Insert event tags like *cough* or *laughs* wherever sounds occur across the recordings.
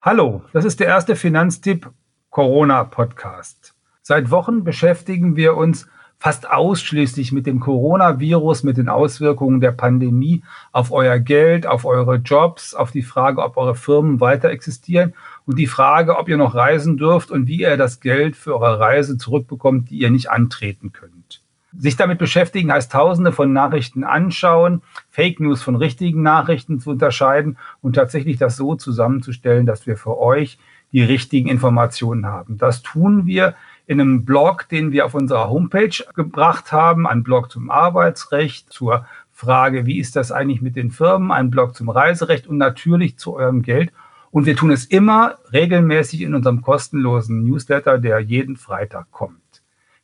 Hallo, das ist der erste Finanztipp Corona Podcast. Seit Wochen beschäftigen wir uns fast ausschließlich mit dem Coronavirus, mit den Auswirkungen der Pandemie auf euer Geld, auf eure Jobs, auf die Frage, ob eure Firmen weiter existieren und die Frage, ob ihr noch reisen dürft und wie ihr das Geld für eure Reise zurückbekommt, die ihr nicht antreten könnt. Sich damit beschäftigen heißt Tausende von Nachrichten anschauen, Fake News von richtigen Nachrichten zu unterscheiden und tatsächlich das so zusammenzustellen, dass wir für euch die richtigen Informationen haben. Das tun wir in einem Blog, den wir auf unserer Homepage gebracht haben, ein Blog zum Arbeitsrecht, zur Frage, wie ist das eigentlich mit den Firmen, ein Blog zum Reiserecht und natürlich zu eurem Geld. Und wir tun es immer regelmäßig in unserem kostenlosen Newsletter, der jeden Freitag kommt.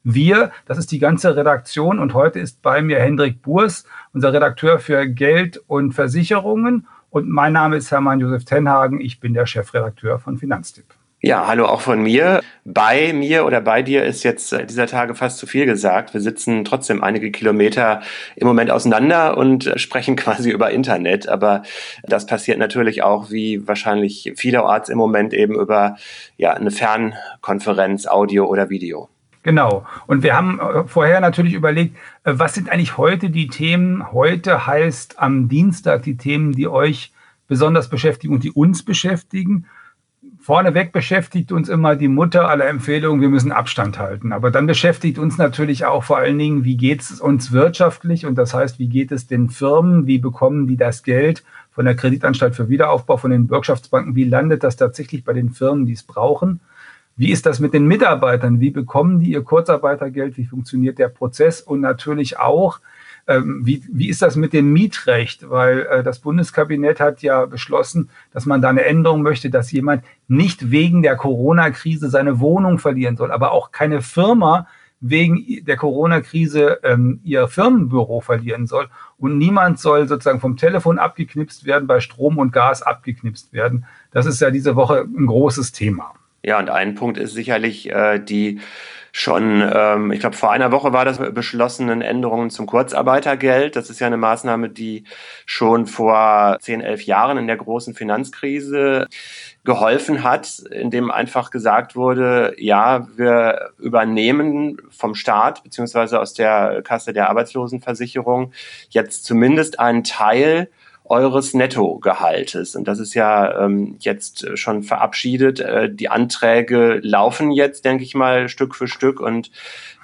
Wir, das ist die ganze Redaktion und heute ist bei mir Hendrik Burs, unser Redakteur für Geld und Versicherungen und mein Name ist Hermann Josef Tenhagen, ich bin der Chefredakteur von Finanztipp. Ja, hallo auch von mir. Bei mir oder bei dir ist jetzt dieser Tage fast zu viel gesagt. Wir sitzen trotzdem einige Kilometer im Moment auseinander und sprechen *laughs* quasi über Internet. Aber das passiert natürlich auch, wie wahrscheinlich vielerorts im Moment eben über ja, eine Fernkonferenz, Audio oder Video. Genau. Und wir haben äh, vorher natürlich überlegt, äh, was sind eigentlich heute die Themen? Heute heißt am Dienstag die Themen, die euch besonders beschäftigen und die uns beschäftigen. Vorneweg beschäftigt uns immer die Mutter aller Empfehlungen, wir müssen Abstand halten. Aber dann beschäftigt uns natürlich auch vor allen Dingen, wie geht es uns wirtschaftlich? Und das heißt, wie geht es den Firmen? Wie bekommen die das Geld von der Kreditanstalt für Wiederaufbau, von den Bürgschaftsbanken? Wie landet das tatsächlich bei den Firmen, die es brauchen? Wie ist das mit den Mitarbeitern? Wie bekommen die ihr Kurzarbeitergeld? Wie funktioniert der Prozess? Und natürlich auch, ähm, wie, wie ist das mit dem Mietrecht? Weil äh, das Bundeskabinett hat ja beschlossen, dass man da eine Änderung möchte, dass jemand nicht wegen der Corona-Krise seine Wohnung verlieren soll, aber auch keine Firma wegen der Corona-Krise ähm, ihr Firmenbüro verlieren soll. Und niemand soll sozusagen vom Telefon abgeknipst werden, bei Strom und Gas abgeknipst werden. Das ist ja diese Woche ein großes Thema. Ja, und ein Punkt ist sicherlich äh, die schon, ähm, ich glaube, vor einer Woche war das beschlossenen Änderungen zum Kurzarbeitergeld. Das ist ja eine Maßnahme, die schon vor zehn, elf Jahren in der großen Finanzkrise geholfen hat, indem einfach gesagt wurde, ja, wir übernehmen vom Staat beziehungsweise aus der Kasse der Arbeitslosenversicherung jetzt zumindest einen Teil eures Nettogehaltes. Und das ist ja ähm, jetzt schon verabschiedet. Äh, die Anträge laufen jetzt, denke ich mal, Stück für Stück. Und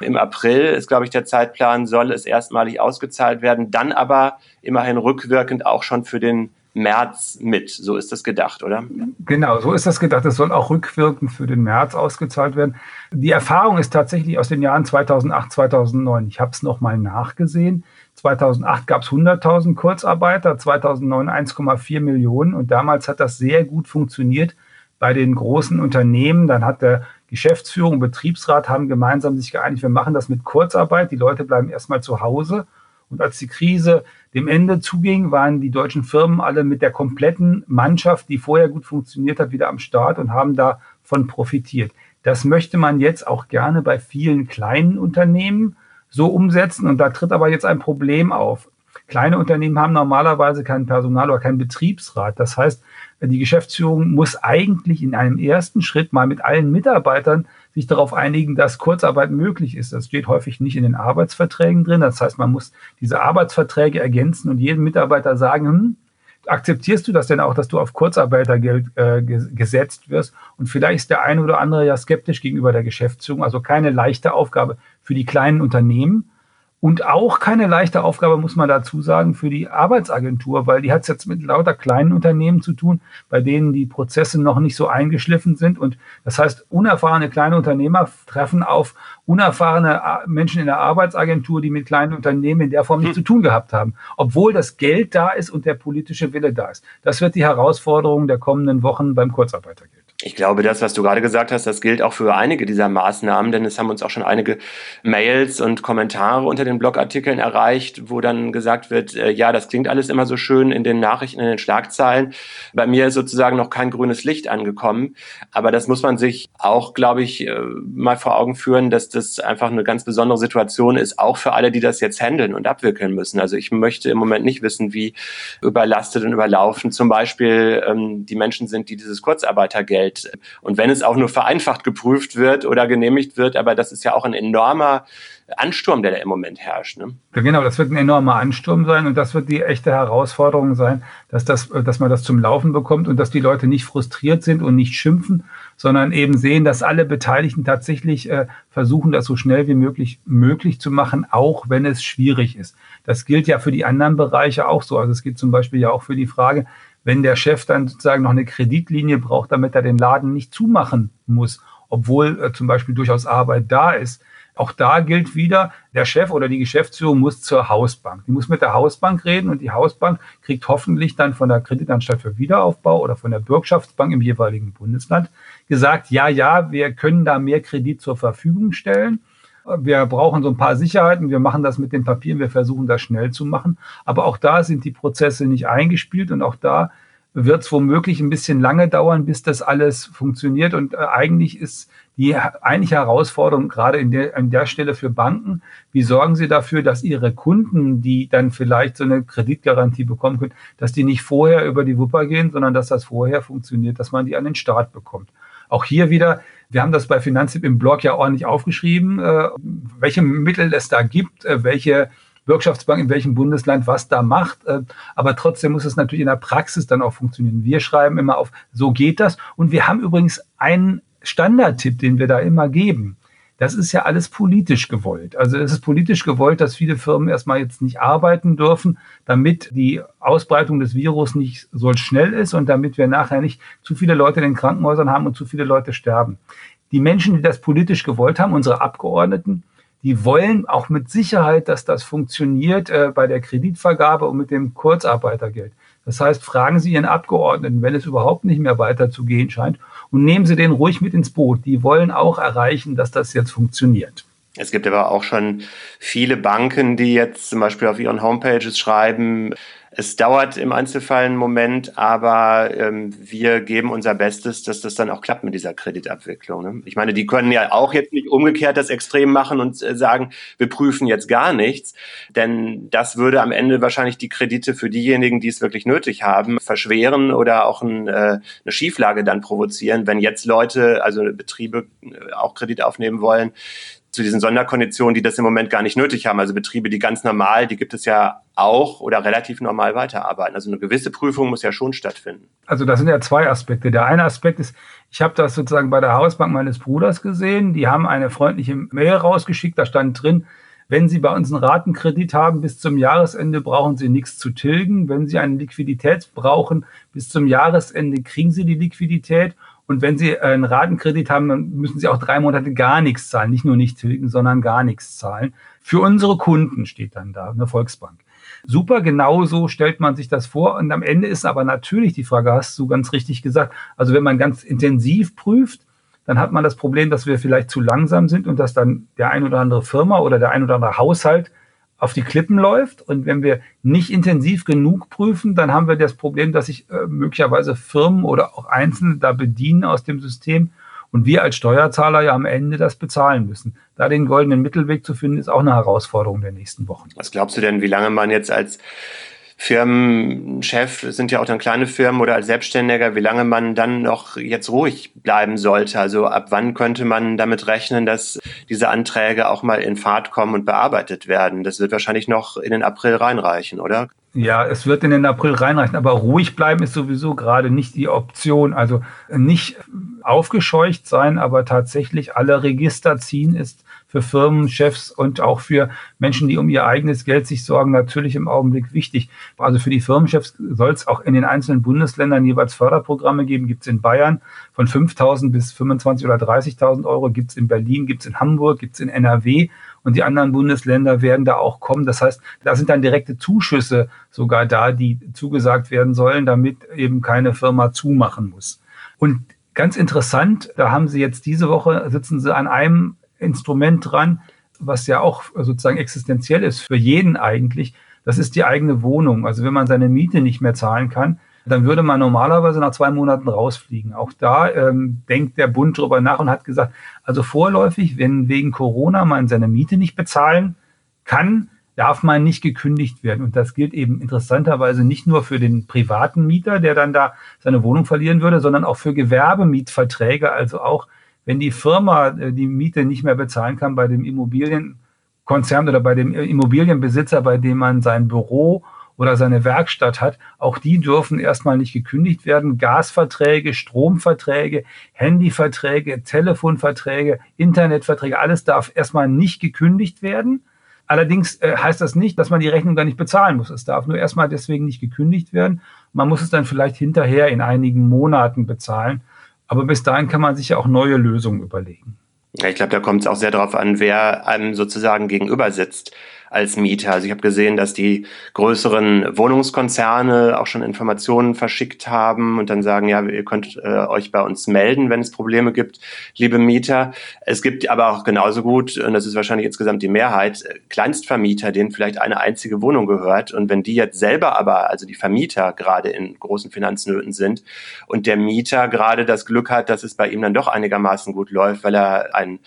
im April ist, glaube ich, der Zeitplan, soll es erstmalig ausgezahlt werden, dann aber immerhin rückwirkend auch schon für den März mit. So ist das gedacht, oder? Genau, so ist das gedacht. Es soll auch rückwirkend für den März ausgezahlt werden. Die Erfahrung ist tatsächlich aus den Jahren 2008, 2009. Ich habe es nochmal nachgesehen. 2008 gab es 100.000 Kurzarbeiter, 2009 1,4 Millionen und damals hat das sehr gut funktioniert bei den großen Unternehmen. Dann hat der Geschäftsführung, Betriebsrat haben gemeinsam sich geeinigt, wir machen das mit Kurzarbeit, die Leute bleiben erstmal zu Hause. Und als die Krise dem Ende zuging, waren die deutschen Firmen alle mit der kompletten Mannschaft, die vorher gut funktioniert hat, wieder am Start und haben davon profitiert. Das möchte man jetzt auch gerne bei vielen kleinen Unternehmen so umsetzen. Und da tritt aber jetzt ein Problem auf. Kleine Unternehmen haben normalerweise kein Personal oder keinen Betriebsrat. Das heißt, die Geschäftsführung muss eigentlich in einem ersten Schritt mal mit allen Mitarbeitern sich darauf einigen, dass Kurzarbeit möglich ist. Das steht häufig nicht in den Arbeitsverträgen drin. Das heißt, man muss diese Arbeitsverträge ergänzen und jedem Mitarbeiter sagen, hm, akzeptierst du das denn auch, dass du auf Kurzarbeitergeld äh, gesetzt wirst? Und vielleicht ist der eine oder andere ja skeptisch gegenüber der Geschäftsführung. Also keine leichte Aufgabe für die kleinen Unternehmen. Und auch keine leichte Aufgabe, muss man dazu sagen, für die Arbeitsagentur, weil die hat es jetzt mit lauter kleinen Unternehmen zu tun, bei denen die Prozesse noch nicht so eingeschliffen sind. Und das heißt, unerfahrene kleine Unternehmer treffen auf unerfahrene Menschen in der Arbeitsagentur, die mit kleinen Unternehmen in der Form nichts hm. zu tun gehabt haben, obwohl das Geld da ist und der politische Wille da ist. Das wird die Herausforderung der kommenden Wochen beim Kurzarbeitergeld. Ich glaube, das, was du gerade gesagt hast, das gilt auch für einige dieser Maßnahmen, denn es haben uns auch schon einige Mails und Kommentare unter den Blogartikeln erreicht, wo dann gesagt wird, äh, ja, das klingt alles immer so schön in den Nachrichten, in den Schlagzeilen. Bei mir ist sozusagen noch kein grünes Licht angekommen. Aber das muss man sich auch, glaube ich, äh, mal vor Augen führen, dass das einfach eine ganz besondere Situation ist, auch für alle, die das jetzt handeln und abwickeln müssen. Also ich möchte im Moment nicht wissen, wie überlastet und überlaufen zum Beispiel ähm, die Menschen sind, die dieses Kurzarbeitergeld Geld. Und wenn es auch nur vereinfacht geprüft wird oder genehmigt wird, aber das ist ja auch ein enormer Ansturm, der da im Moment herrscht. Ne? Genau, das wird ein enormer Ansturm sein und das wird die echte Herausforderung sein, dass, das, dass man das zum Laufen bekommt und dass die Leute nicht frustriert sind und nicht schimpfen, sondern eben sehen, dass alle Beteiligten tatsächlich äh, versuchen, das so schnell wie möglich möglich zu machen, auch wenn es schwierig ist. Das gilt ja für die anderen Bereiche auch so. Also es geht zum Beispiel ja auch für die Frage, wenn der Chef dann sozusagen noch eine Kreditlinie braucht, damit er den Laden nicht zumachen muss, obwohl äh, zum Beispiel durchaus Arbeit da ist. Auch da gilt wieder, der Chef oder die Geschäftsführung muss zur Hausbank. Die muss mit der Hausbank reden und die Hausbank kriegt hoffentlich dann von der Kreditanstalt für Wiederaufbau oder von der Bürgschaftsbank im jeweiligen Bundesland gesagt, ja, ja, wir können da mehr Kredit zur Verfügung stellen wir brauchen so ein paar Sicherheiten, wir machen das mit den Papieren, wir versuchen das schnell zu machen. Aber auch da sind die Prozesse nicht eingespielt und auch da wird es womöglich ein bisschen lange dauern, bis das alles funktioniert. Und äh, eigentlich ist die eigentliche Herausforderung gerade in der, an der Stelle für Banken, wie sorgen sie dafür, dass ihre Kunden, die dann vielleicht so eine Kreditgarantie bekommen können, dass die nicht vorher über die Wupper gehen, sondern dass das vorher funktioniert, dass man die an den Start bekommt. Auch hier wieder, wir haben das bei Finanztipp im Blog ja ordentlich aufgeschrieben, äh, welche Mittel es da gibt, äh, welche Wirtschaftsbank in welchem Bundesland was da macht. Äh, aber trotzdem muss es natürlich in der Praxis dann auch funktionieren. Wir schreiben immer auf, so geht das. Und wir haben übrigens einen Standardtipp, den wir da immer geben. Das ist ja alles politisch gewollt. Also es ist politisch gewollt, dass viele Firmen erstmal jetzt nicht arbeiten dürfen, damit die Ausbreitung des Virus nicht so schnell ist und damit wir nachher nicht zu viele Leute in den Krankenhäusern haben und zu viele Leute sterben. Die Menschen, die das politisch gewollt haben, unsere Abgeordneten, die wollen auch mit Sicherheit, dass das funktioniert äh, bei der Kreditvergabe und mit dem Kurzarbeitergeld. Das heißt, fragen Sie Ihren Abgeordneten, wenn es überhaupt nicht mehr weiterzugehen scheint, und nehmen Sie den ruhig mit ins Boot. Die wollen auch erreichen, dass das jetzt funktioniert. Es gibt aber auch schon viele Banken, die jetzt zum Beispiel auf ihren Homepages schreiben, es dauert im Einzelfall einen Moment, aber ähm, wir geben unser Bestes, dass das dann auch klappt mit dieser Kreditabwicklung. Ne? Ich meine, die können ja auch jetzt nicht umgekehrt das Extrem machen und äh, sagen, wir prüfen jetzt gar nichts, denn das würde am Ende wahrscheinlich die Kredite für diejenigen, die es wirklich nötig haben, verschweren oder auch ein, äh, eine Schieflage dann provozieren, wenn jetzt Leute, also Betriebe äh, auch Kredit aufnehmen wollen, zu diesen Sonderkonditionen, die das im Moment gar nicht nötig haben. Also Betriebe, die ganz normal, die gibt es ja auch oder relativ normal weiterarbeiten. Also eine gewisse Prüfung muss ja schon stattfinden. Also das sind ja zwei Aspekte. Der eine Aspekt ist, ich habe das sozusagen bei der Hausbank meines Bruders gesehen. Die haben eine freundliche Mail rausgeschickt, da stand drin, wenn Sie bei uns einen Ratenkredit haben, bis zum Jahresende brauchen Sie nichts zu tilgen. Wenn Sie eine Liquidität brauchen, bis zum Jahresende kriegen Sie die Liquidität. Und wenn Sie einen Ratenkredit haben, dann müssen Sie auch drei Monate gar nichts zahlen. Nicht nur nicht tilgen, sondern gar nichts zahlen. Für unsere Kunden steht dann da, eine Volksbank. Super, genau so stellt man sich das vor. Und am Ende ist aber natürlich die Frage, hast du ganz richtig gesagt, also wenn man ganz intensiv prüft, dann hat man das Problem, dass wir vielleicht zu langsam sind und dass dann der ein oder andere Firma oder der ein oder andere Haushalt auf die Klippen läuft. Und wenn wir nicht intensiv genug prüfen, dann haben wir das Problem, dass sich äh, möglicherweise Firmen oder auch Einzelne da bedienen aus dem System und wir als Steuerzahler ja am Ende das bezahlen müssen. Da den goldenen Mittelweg zu finden, ist auch eine Herausforderung der nächsten Wochen. Was glaubst du denn, wie lange man jetzt als Firmenchef, sind ja auch dann kleine Firmen oder als Selbstständiger, wie lange man dann noch jetzt ruhig bleiben sollte. Also ab wann könnte man damit rechnen, dass diese Anträge auch mal in Fahrt kommen und bearbeitet werden? Das wird wahrscheinlich noch in den April reinreichen, oder? Ja, es wird in den April reinreichen, aber ruhig bleiben ist sowieso gerade nicht die Option. Also nicht aufgescheucht sein, aber tatsächlich alle Register ziehen ist für Firmenchefs und auch für Menschen, die um ihr eigenes Geld sich sorgen, natürlich im Augenblick wichtig. Also für die Firmenchefs soll es auch in den einzelnen Bundesländern jeweils Förderprogramme geben. Gibt es in Bayern von 5.000 bis 25.000 oder 30.000 Euro, gibt es in Berlin, gibt es in Hamburg, gibt es in NRW und die anderen Bundesländer werden da auch kommen. Das heißt, da sind dann direkte Zuschüsse sogar da, die zugesagt werden sollen, damit eben keine Firma zumachen muss. Und Ganz interessant, da haben Sie jetzt diese Woche, sitzen Sie an einem Instrument dran, was ja auch sozusagen existenziell ist für jeden eigentlich. Das ist die eigene Wohnung. Also wenn man seine Miete nicht mehr zahlen kann, dann würde man normalerweise nach zwei Monaten rausfliegen. Auch da ähm, denkt der Bund drüber nach und hat gesagt, also vorläufig, wenn wegen Corona man seine Miete nicht bezahlen kann, darf man nicht gekündigt werden. Und das gilt eben interessanterweise nicht nur für den privaten Mieter, der dann da seine Wohnung verlieren würde, sondern auch für Gewerbemietverträge. Also auch wenn die Firma äh, die Miete nicht mehr bezahlen kann bei dem Immobilienkonzern oder bei dem Immobilienbesitzer, bei dem man sein Büro oder seine Werkstatt hat, auch die dürfen erstmal nicht gekündigt werden. Gasverträge, Stromverträge, Handyverträge, Telefonverträge, Internetverträge, alles darf erstmal nicht gekündigt werden. Allerdings äh, heißt das nicht, dass man die Rechnung dann nicht bezahlen muss. Es darf nur erstmal deswegen nicht gekündigt werden. Man muss es dann vielleicht hinterher in einigen Monaten bezahlen. Aber bis dahin kann man sich ja auch neue Lösungen überlegen. Ja, ich glaube, da kommt es auch sehr darauf an, wer einem sozusagen gegenüber sitzt als Mieter. Also ich habe gesehen, dass die größeren Wohnungskonzerne auch schon Informationen verschickt haben und dann sagen, ja, ihr könnt äh, euch bei uns melden, wenn es Probleme gibt, liebe Mieter. Es gibt aber auch genauso gut, und das ist wahrscheinlich insgesamt die Mehrheit, Kleinstvermieter, denen vielleicht eine einzige Wohnung gehört. Und wenn die jetzt selber aber, also die Vermieter gerade in großen Finanznöten sind und der Mieter gerade das Glück hat, dass es bei ihm dann doch einigermaßen gut läuft, weil er ein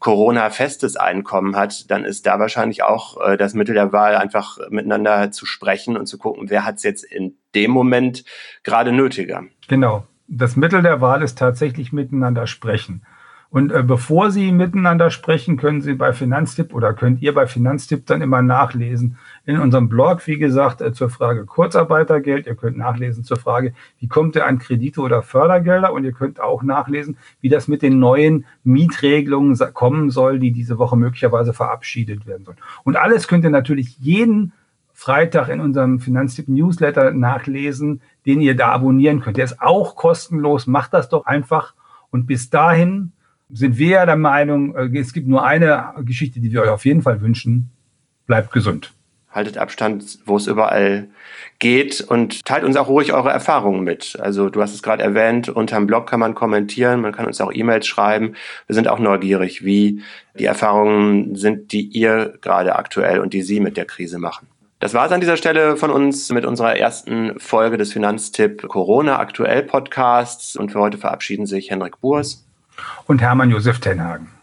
Corona-festes Einkommen hat, dann ist da wahrscheinlich auch äh, das Mittel der Wahl, einfach miteinander zu sprechen und zu gucken, wer hat es jetzt in dem Moment gerade nötiger. Genau. Das Mittel der Wahl ist tatsächlich miteinander sprechen. Und äh, bevor Sie miteinander sprechen, können Sie bei Finanztipp oder könnt ihr bei Finanztipp dann immer nachlesen. In unserem Blog, wie gesagt, äh, zur Frage Kurzarbeitergeld. Ihr könnt nachlesen zur Frage, wie kommt ihr an Kredite oder Fördergelder? Und ihr könnt auch nachlesen, wie das mit den neuen Mietregelungen kommen soll, die diese Woche möglicherweise verabschiedet werden sollen. Und alles könnt ihr natürlich jeden Freitag in unserem Finanztipp Newsletter nachlesen, den ihr da abonnieren könnt. Der ist auch kostenlos. Macht das doch einfach. Und bis dahin sind wir ja der Meinung, äh, es gibt nur eine Geschichte, die wir euch auf jeden Fall wünschen. Bleibt gesund. Haltet Abstand, wo es überall geht und teilt uns auch ruhig eure Erfahrungen mit. Also du hast es gerade erwähnt, unterm Blog kann man kommentieren, man kann uns auch E-Mails schreiben. Wir sind auch neugierig, wie die Erfahrungen sind, die ihr gerade aktuell und die Sie mit der Krise machen. Das war es an dieser Stelle von uns mit unserer ersten Folge des Finanztipp Corona aktuell Podcasts und für heute verabschieden sich Henrik Burs und Hermann Josef Tenhagen.